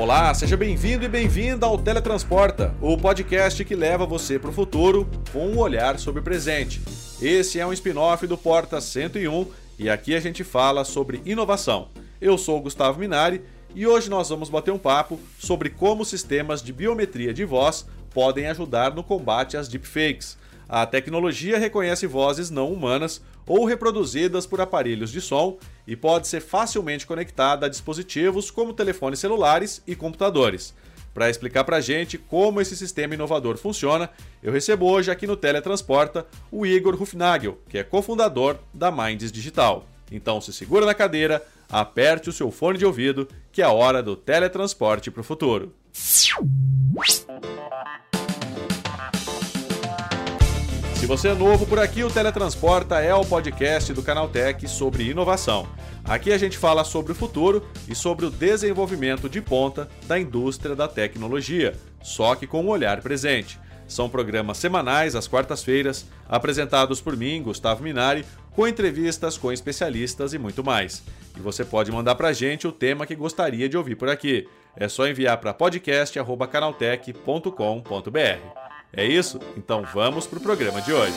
Olá, seja bem-vindo e bem-vinda ao Teletransporta, o podcast que leva você para o futuro com um olhar sobre o presente. Esse é um spin-off do Porta 101 e aqui a gente fala sobre inovação. Eu sou o Gustavo Minari e hoje nós vamos bater um papo sobre como sistemas de biometria de voz podem ajudar no combate às deepfakes. A tecnologia reconhece vozes não humanas ou reproduzidas por aparelhos de som e pode ser facilmente conectada a dispositivos como telefones celulares e computadores. Para explicar para a gente como esse sistema inovador funciona, eu recebo hoje aqui no Teletransporta o Igor Rufnagel, que é cofundador da Minds Digital. Então se segura na cadeira, aperte o seu fone de ouvido, que é a hora do teletransporte para o futuro. Você é novo por aqui, o Teletransporta é o podcast do Canal Tech sobre inovação. Aqui a gente fala sobre o futuro e sobre o desenvolvimento de ponta da indústria da tecnologia, só que com um olhar presente. São programas semanais às quartas-feiras, apresentados por mim, Gustavo Minari, com entrevistas com especialistas e muito mais. E você pode mandar pra gente o tema que gostaria de ouvir por aqui. É só enviar para podcast@canaltech.com.br. É isso? Então vamos para o programa de hoje.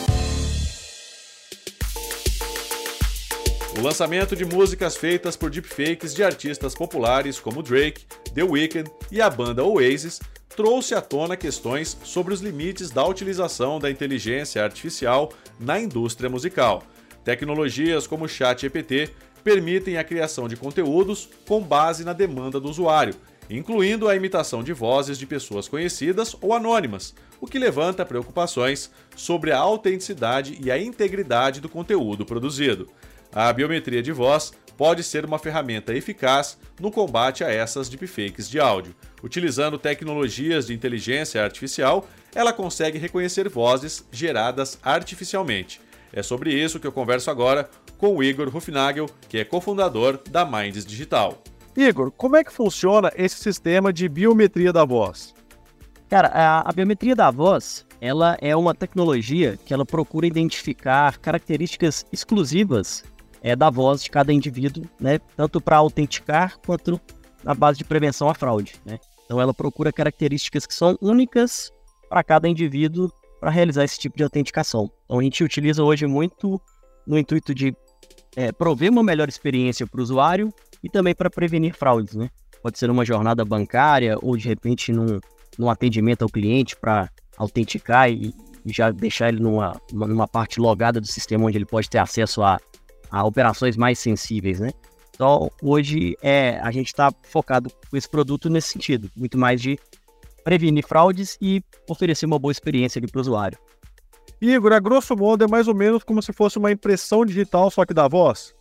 O lançamento de músicas feitas por deepfakes de artistas populares como Drake, The Weeknd e a banda Oasis trouxe à tona questões sobre os limites da utilização da inteligência artificial na indústria musical. Tecnologias como o ChatGPT permitem a criação de conteúdos com base na demanda do usuário, incluindo a imitação de vozes de pessoas conhecidas ou anônimas, o que levanta preocupações sobre a autenticidade e a integridade do conteúdo produzido. A biometria de voz pode ser uma ferramenta eficaz no combate a essas deepfakes de áudio. Utilizando tecnologias de inteligência artificial, ela consegue reconhecer vozes geradas artificialmente. É sobre isso que eu converso agora com o Igor Rufnagel, que é cofundador da Minds Digital. Igor, como é que funciona esse sistema de biometria da voz? Cara, a, a, biometria da voz, ela é uma tecnologia que ela procura identificar características exclusivas é, da voz de cada indivíduo, né? Tanto para autenticar quanto na base de prevenção à fraude, né? Então ela procura características que são únicas para cada indivíduo para realizar esse tipo de autenticação. Então a gente utiliza hoje muito no intuito de é, prover uma melhor experiência para o usuário e também para prevenir fraudes, né? Pode ser uma jornada bancária ou de repente num, num atendimento ao cliente para autenticar e, e, já deixar ele numa, numa parte logada do sistema onde ele pode ter acesso a, a operações mais sensíveis, né? Então, hoje é, a gente está focado com esse produto nesse sentido, muito mais de prevenir fraudes e oferecer uma boa experiência para o usuário. Igor, a grosso modo é mais ou menos como se fosse uma impressão digital, só que da voz?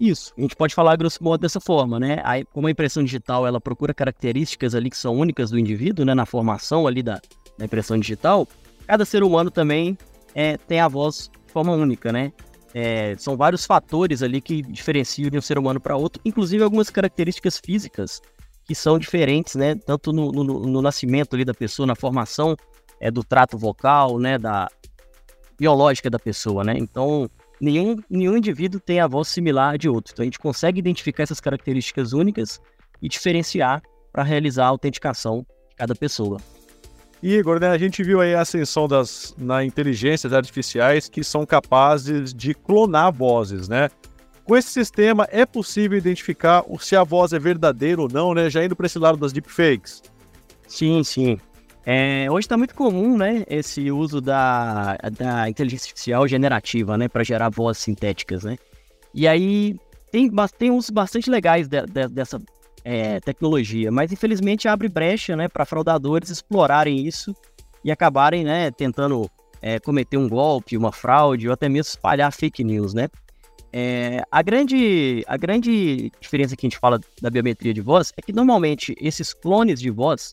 Isso, a gente pode falar grosso modo dessa forma, né? Aí, como a impressão digital ela procura características ali que são únicas do indivíduo, né? Na formação ali da, da impressão digital, cada ser humano também é, tem a voz de forma única, né? É, são vários fatores ali que diferenciam de um ser humano para outro, inclusive algumas características físicas que são diferentes, né? Tanto no, no, no nascimento ali da pessoa, na formação é, do trato vocal, né? Da biológica da pessoa, né? Então, nenhum, nenhum indivíduo tem a voz similar de outro. Então a gente consegue identificar essas características únicas e diferenciar para realizar a autenticação de cada pessoa. Igor, né, a gente viu aí a ascensão das na inteligências artificiais que são capazes de clonar vozes, né? Com esse sistema é possível identificar se a voz é verdadeira ou não, né? Já indo para esse lado das deepfakes. Sim, sim. É, hoje está muito comum, né, esse uso da, da inteligência artificial generativa, né, para gerar vozes sintéticas, né? E aí tem, tem usos bastante legais de, de, dessa é, tecnologia, mas infelizmente abre brecha, né, para fraudadores explorarem isso e acabarem, né, tentando é, cometer um golpe, uma fraude ou até mesmo espalhar fake news, né? É, a, grande, a grande diferença que a gente fala da biometria de voz é que normalmente esses clones de voz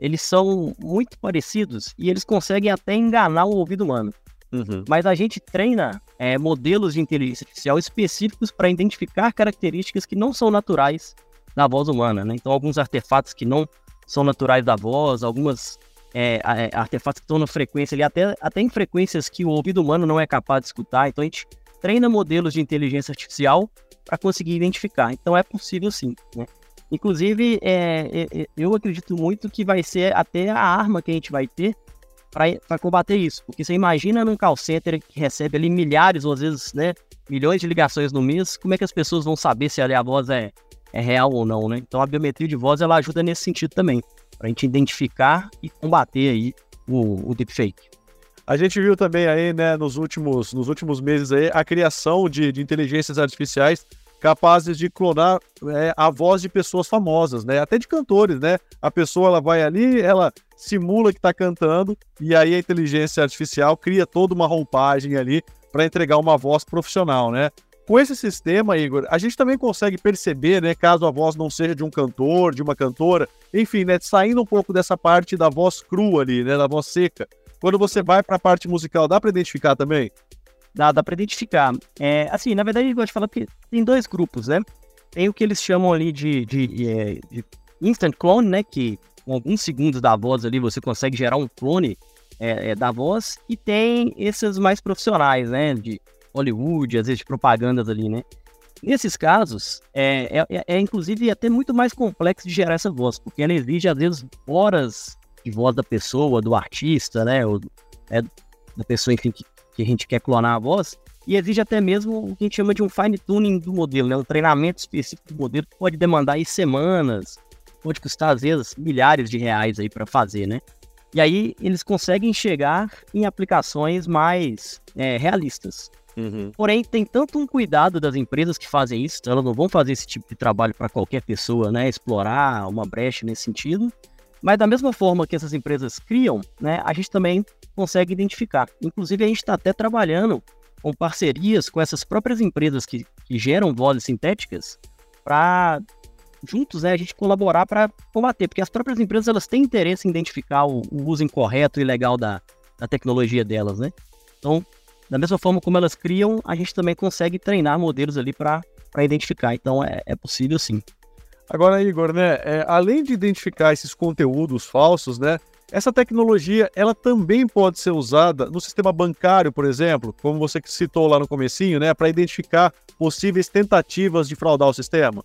eles são muito parecidos e eles conseguem até enganar o ouvido humano. Uhum. Mas a gente treina é, modelos de inteligência artificial específicos para identificar características que não são naturais da voz humana, né? Então, alguns artefatos que não são naturais da voz, algumas é, é, artefatos que estão na frequência ali, até, até em frequências que o ouvido humano não é capaz de escutar. Então, a gente treina modelos de inteligência artificial para conseguir identificar. Então, é possível sim, né? Inclusive, é, é, eu acredito muito que vai ser até a arma que a gente vai ter para combater isso. Porque você imagina num call center que recebe ali milhares ou às vezes né, milhões de ligações no mês, como é que as pessoas vão saber se ali a voz é, é real ou não, né? Então a biometria de voz ela ajuda nesse sentido também, para a gente identificar e combater aí o, o deepfake. A gente viu também aí, né, nos últimos, nos últimos meses aí, a criação de, de inteligências artificiais capazes de clonar é, a voz de pessoas famosas, né? Até de cantores, né? A pessoa ela vai ali, ela simula que está cantando e aí a inteligência artificial cria toda uma roupagem ali para entregar uma voz profissional, né? Com esse sistema, Igor, a gente também consegue perceber, né, caso a voz não seja de um cantor, de uma cantora, enfim, né, saindo um pouco dessa parte da voz crua ali, né, da voz seca. Quando você vai para a parte musical, dá para identificar também? Dá, dá para identificar. É, assim, na verdade, eu gosto de falar que tem dois grupos, né? Tem o que eles chamam ali de, de, de, é, de instant clone, né? Que com alguns segundos da voz ali você consegue gerar um clone é, é, da voz. E tem esses mais profissionais, né? De Hollywood, às vezes de propagandas ali, né? Nesses casos, é, é, é, é, inclusive até muito mais complexo de gerar essa voz, porque ela exige, às vezes, horas de voz da pessoa, do artista, né? Ou, é, da pessoa, enfim, que que a gente quer clonar a voz, e exige até mesmo o que a gente chama de um fine tuning do modelo, né? um treinamento específico do modelo que pode demandar aí semanas, pode custar às vezes milhares de reais aí para fazer, né? E aí eles conseguem chegar em aplicações mais é, realistas. Uhum. Porém, tem tanto um cuidado das empresas que fazem isso, elas não vão fazer esse tipo de trabalho para qualquer pessoa, né? Explorar uma brecha nesse sentido. Mas da mesma forma que essas empresas criam, né, a gente também consegue identificar. Inclusive, a gente está até trabalhando com parcerias com essas próprias empresas que, que geram vozes sintéticas para juntos né, a gente colaborar para combater, porque as próprias empresas elas têm interesse em identificar o, o uso incorreto e ilegal da, da tecnologia delas, né? Então, da mesma forma como elas criam, a gente também consegue treinar modelos ali para identificar. Então, é, é possível sim. Agora, Igor, né, é, além de identificar esses conteúdos falsos, né, essa tecnologia ela também pode ser usada no sistema bancário, por exemplo, como você citou lá no comecinho, né, para identificar possíveis tentativas de fraudar o sistema.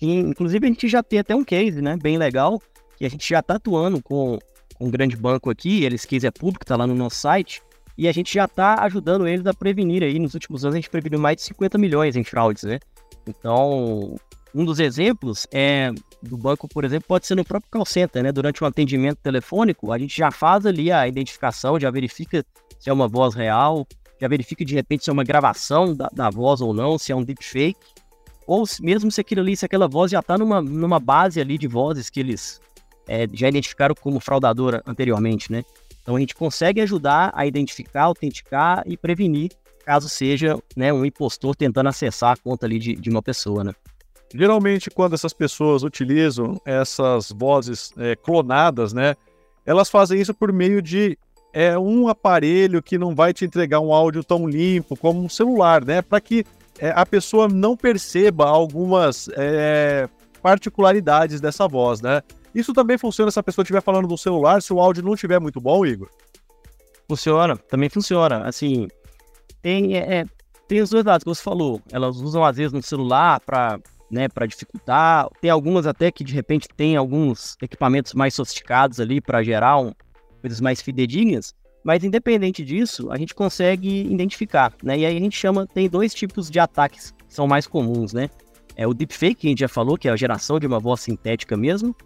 Inclusive a gente já tem até um case, né, bem legal, que a gente já está atuando com, um grande banco aqui, esse case é público, está lá no nosso site, e a gente já está ajudando eles a prevenir aí, nos últimos anos a gente preveniu mais de 50 milhões em fraudes, né? Então, um dos exemplos é do banco, por exemplo, pode ser no próprio call center, né? Durante um atendimento telefônico, a gente já faz ali a identificação, já verifica se é uma voz real, já verifica de repente se é uma gravação da, da voz ou não, se é um deepfake, ou mesmo se aquilo ali, se aquela voz já está numa, numa base ali de vozes que eles é, já identificaram como fraudadora anteriormente, né? Então a gente consegue ajudar a identificar, autenticar e prevenir caso seja né, um impostor tentando acessar a conta ali de, de uma pessoa, né? Geralmente, quando essas pessoas utilizam essas vozes é, clonadas, né, elas fazem isso por meio de é, um aparelho que não vai te entregar um áudio tão limpo como um celular, né, para que é, a pessoa não perceba algumas é, particularidades dessa voz, né. Isso também funciona se a pessoa estiver falando no celular, se o áudio não estiver muito bom, Igor? Funciona, também funciona. Assim, tem, é, é tem os dois lados que você falou. Elas usam às vezes no celular para né, para dificultar. Tem algumas até que de repente tem alguns equipamentos mais sofisticados ali para gerar um, coisas mais fidedignas, mas independente disso, a gente consegue identificar, né? E aí a gente chama, tem dois tipos de ataques que são mais comuns, né? É o deepfake, que a gente já falou, que é a geração de uma voz sintética mesmo,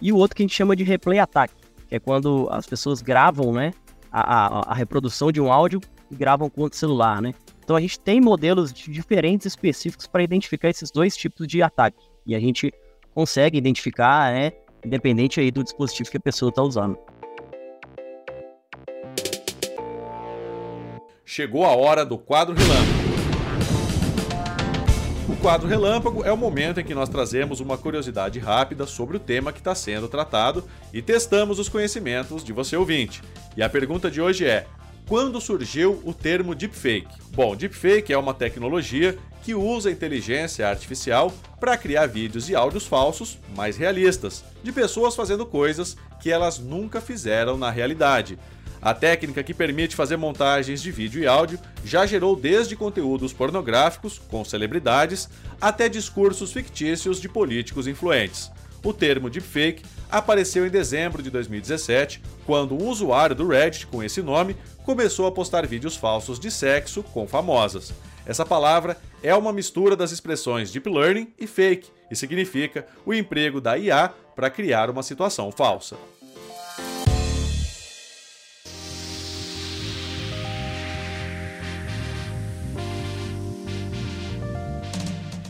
e o outro que a gente chama de replay attack, que é quando as pessoas gravam, né, a, a, a reprodução de um áudio e gravam com o celular, né? Então a gente tem modelos diferentes específicos para identificar esses dois tipos de ataque. E a gente consegue identificar, né, independente aí do dispositivo que a pessoa está usando. Chegou a hora do quadro relâmpago. O quadro relâmpago é o momento em que nós trazemos uma curiosidade rápida sobre o tema que está sendo tratado e testamos os conhecimentos de você ouvinte. E a pergunta de hoje é: quando surgiu o termo deepfake? Bom, deepfake é uma tecnologia que usa inteligência artificial para criar vídeos e áudios falsos mais realistas, de pessoas fazendo coisas que elas nunca fizeram na realidade. A técnica que permite fazer montagens de vídeo e áudio já gerou desde conteúdos pornográficos, com celebridades, até discursos fictícios de políticos influentes. O termo deepfake apareceu em dezembro de 2017, quando um usuário do Reddit com esse nome começou a postar vídeos falsos de sexo com famosas. Essa palavra é uma mistura das expressões deep learning e fake e significa o emprego da IA para criar uma situação falsa.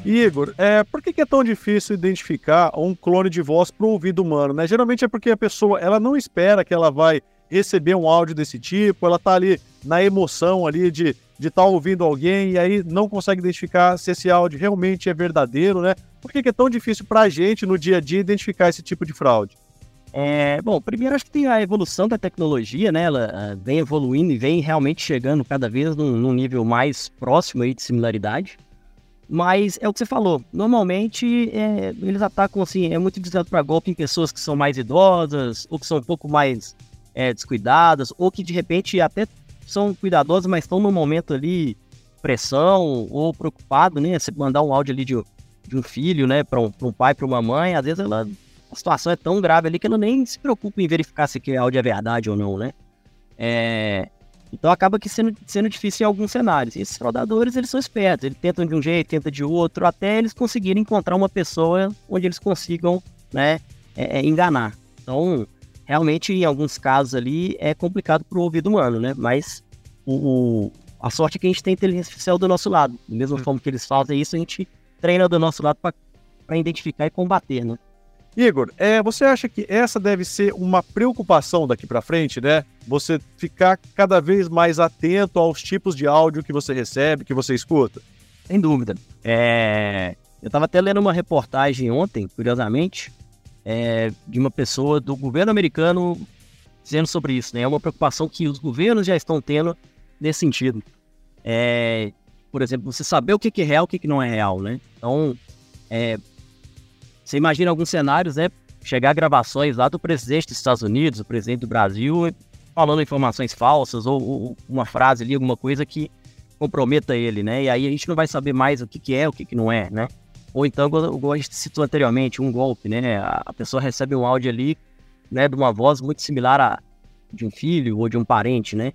Igor, é, por que, é tão difícil identificar um clone de voz para o ouvido humano? Né? Geralmente é porque a pessoa ela não espera que ela vai receber um áudio desse tipo, ela está ali na emoção ali de de estar tá ouvindo alguém e aí não consegue identificar se esse áudio realmente é verdadeiro, né? Por que, é tão difícil para a gente no dia a dia identificar esse tipo de fraude? É, bom, primeiro acho que tem a evolução da tecnologia, né? Ela uh, vem evoluindo e vem realmente chegando cada vez num, num nível mais próximo aí de similaridade. Mas é o que você falou. Normalmente é, eles atacam assim, é muito visado para golpe em pessoas que são mais idosas, ou que são um pouco mais é, descuidadas, ou que de repente até são cuidadosos, mas estão no momento ali pressão ou preocupado, né? Você mandar um áudio ali de, de um filho, né, para um, um pai, para uma mãe, às vezes ela, a situação é tão grave ali que ela nem se preocupa em verificar se aquele áudio é verdade ou não, né? É, então acaba que sendo, sendo difícil em alguns cenários. E esses fraudadores, eles são espertos, eles tentam de um jeito, tentam de outro, até eles conseguirem encontrar uma pessoa onde eles consigam, né, é, é, enganar. Então, realmente, em alguns casos ali, é complicado para o ouvido humano, né? Mas o, o, a sorte é que a gente tem inteligência artificial do nosso lado. Da mesma hum. forma que eles fazem isso, a gente treina do nosso lado para identificar e combater, né? Igor, é, você acha que essa deve ser uma preocupação daqui para frente, né? Você ficar cada vez mais atento aos tipos de áudio que você recebe, que você escuta? Sem dúvida. É... Eu estava até lendo uma reportagem ontem, curiosamente, é, de uma pessoa do governo americano dizendo sobre isso, né? É uma preocupação que os governos já estão tendo nesse sentido. É, por exemplo, você saber o que é real e o que não é real, né? Então, é, você imagina alguns cenários, né? Chegar gravações lá do presidente dos Estados Unidos, o presidente do Brasil, falando informações falsas ou, ou uma frase ali, alguma coisa que comprometa ele, né? E aí a gente não vai saber mais o que, que é, o que, que não é, né? Ou então, como a gente citou anteriormente, um golpe, né? A pessoa recebe um áudio ali, né, de uma voz muito similar a de um filho ou de um parente, né?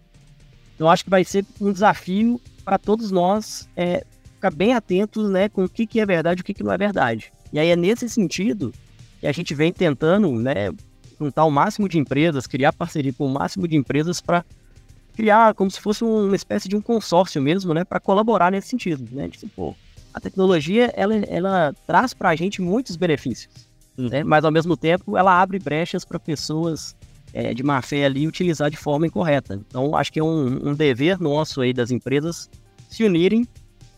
Então, acho que vai ser um desafio para todos nós é, ficar bem atentos, né, com o que, que é verdade e o que, que não é verdade. E aí é nesse sentido que a gente vem tentando, né, juntar o máximo de empresas, criar parceria com o máximo de empresas para criar como se fosse uma espécie de um consórcio mesmo, né, para colaborar nesse sentido, né, de, tipo, a tecnologia ela, ela traz para a gente muitos benefícios, uhum. né? mas ao mesmo tempo ela abre brechas para pessoas é, de má fé ali utilizar de forma incorreta. Então acho que é um, um dever nosso aí das empresas se unirem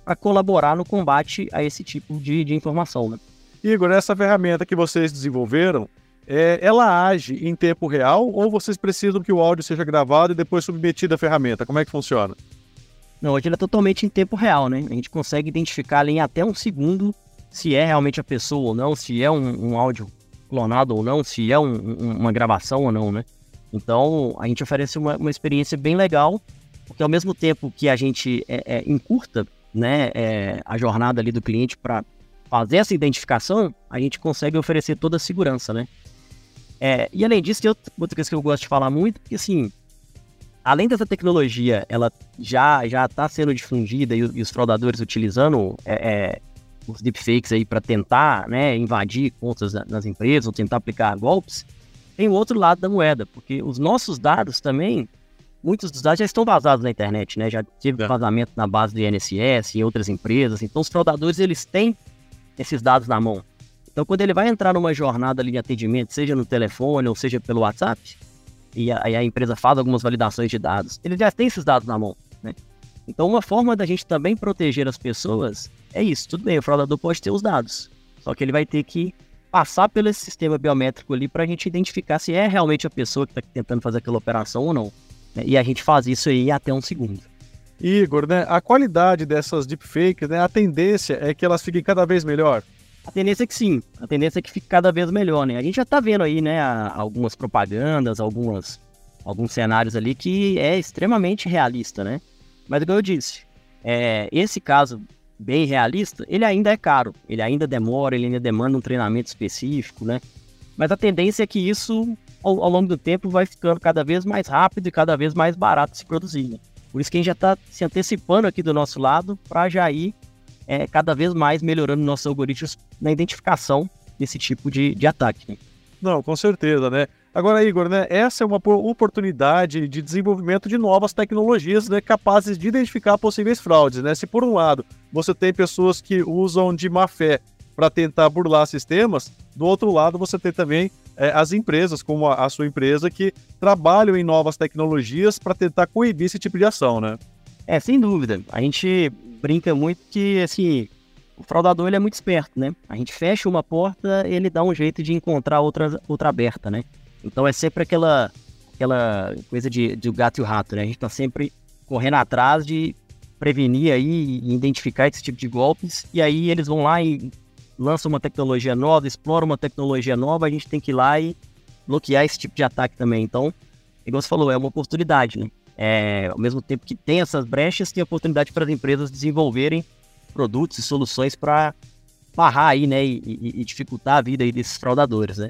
para colaborar no combate a esse tipo de, de informação. Né? Igor, essa ferramenta que vocês desenvolveram, é, ela age em tempo real ou vocês precisam que o áudio seja gravado e depois submetido à ferramenta? Como é que funciona? Não, hoje ele é totalmente em tempo real, né? A gente consegue identificar ali em até um segundo se é realmente a pessoa ou não, se é um, um áudio clonado ou não, se é um, um, uma gravação ou não, né? Então, a gente oferece uma, uma, experiência bem legal, porque ao mesmo tempo que a gente é, é, encurta né, é, a jornada ali do cliente para fazer essa identificação, a gente consegue oferecer toda a segurança, né? É, e além disso, tem outra coisa que eu gosto de falar muito, porque assim, além dessa tecnologia, ela já já está sendo difundida e, e, os fraudadores utilizando é, é, os deepfakes aí para tentar né, invadir contas nas empresas ou tentar aplicar golpes, tem o outro lado da moeda, porque os nossos dados também, muitos dos dados já estão vazados na internet, né? Já teve é. vazamento na base do INSS e outras empresas, então os fraudadores eles têm esses dados na mão. Então quando ele vai entrar numa jornada ali de atendimento, seja no telefone ou seja pelo WhatsApp, e a, a, empresa faz algumas validações de dados, ele já tem esses dados na mão, né? Então, uma forma da gente também proteger as pessoas é isso. Tudo bem, o fraudador pode ter os dados, só que ele vai ter que passar pelo esse sistema biométrico ali para a gente identificar se é realmente a pessoa que está tentando fazer aquela operação ou não. Né? E a gente faz isso aí até um segundo. Igor, né, a qualidade dessas deepfakes, né, a tendência é que elas fiquem cada vez melhor. A tendência é que sim, a tendência é que fique cada vez melhor, né? A gente já tá vendo aí, né, algumas propagandas, algumas alguns cenários ali que é extremamente realista, né? Mas como eu disse, é, esse caso bem realista, ele ainda é caro, ele ainda demora, ele ainda demanda um treinamento específico, né? Mas a tendência é que isso, ao, ao longo do tempo, vai ficando cada vez mais rápido e cada vez mais barato se produzir. Né? Por isso que a gente já está se antecipando aqui do nosso lado para já ir é, cada vez mais melhorando nossos algoritmos na identificação desse tipo de, de ataque. Não, com certeza, né? Agora, Igor, né, essa é uma oportunidade de desenvolvimento de novas tecnologias né, capazes de identificar possíveis fraudes. Né? Se, por um lado, você tem pessoas que usam de má fé para tentar burlar sistemas, do outro lado, você tem também é, as empresas, como a, a, sua empresa, que trabalham em novas tecnologias para tentar coibir esse tipo de ação, né? É, sem dúvida. A gente brinca muito que, assim, o fraudador ele é muito esperto, né? A gente fecha uma porta, ele dá um jeito de encontrar outra, outra aberta, né? Então é sempre aquela, aquela coisa de, de gato e o rato, né? A gente tá sempre correndo atrás de prevenir aí e identificar esse tipo de golpes, e aí eles vão lá e lançam uma tecnologia nova, exploram uma tecnologia nova, a gente tem que ir lá e bloquear esse tipo de ataque também. Então, igual você falou, é uma oportunidade, né? É, ao mesmo tempo que tem essas brechas, tem oportunidade para as empresas desenvolverem produtos e soluções para barrar aí, né, e, e, e, dificultar a vida aí desses fraudadores, né?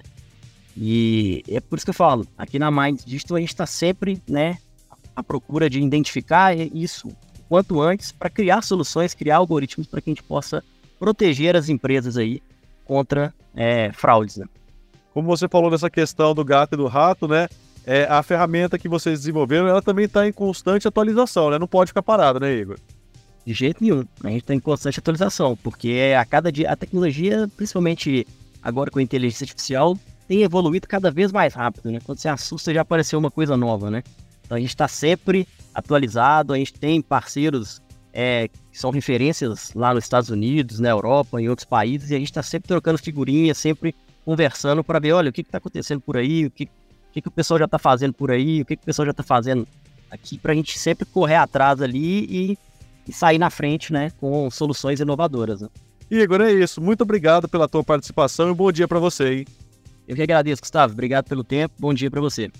E é por isso que eu falo, aqui na Mind Digital a gente está sempre, né, à procura de identificar isso quanto antes para criar soluções, criar algoritmos para que a gente possa proteger as empresas aí contra é, fraudes. Né? Como você falou dessa questão do gato e do rato, né? É, a ferramenta que vocês desenvolveram, ela também está em constante atualização, né? Não pode ficar parada, né, Igor? De jeito nenhum. A gente está em constante atualização, porque a cada dia a tecnologia, principalmente agora com a inteligência artificial, tem evoluído cada vez mais rápido, né? Quando você assusta, já apareceu uma coisa nova, né? Então a gente está sempre atualizado, a gente tem parceiros é, que são referências lá nos Estados Unidos, na Europa, em outros países, e a gente está sempre trocando figurinhas, sempre conversando para ver, olha, o que está acontecendo por aí, o que, o que, que o pessoal já está fazendo por aí, o que, que o pessoal já está fazendo aqui, para a gente sempre correr atrás ali e, e, sair na frente, né, com soluções inovadoras. Né? Igor, é isso. Muito obrigado pela tua participação e bom dia para você, hein? Eu que agradeço, Gustavo. Obrigado pelo tempo. Bom dia para você.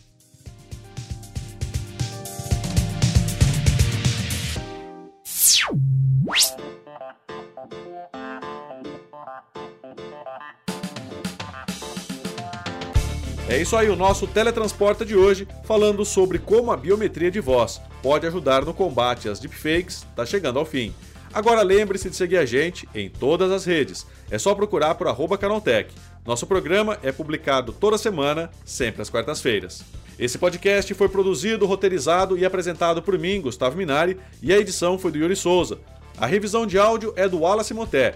É isso aí, o nosso teletransporta de hoje, falando sobre como a biometria de voz pode ajudar no combate às deepfakes, está chegando ao fim. Agora lembre-se de seguir a gente em todas as redes. É só procurar por arroba Canaltech. Nosso programa é publicado toda semana, sempre às quartas-feiras. Esse podcast foi produzido, roteirizado e apresentado por mim, Gustavo Minari, e a edição foi do Yuri Souza. A revisão de áudio é do Wallace Monté.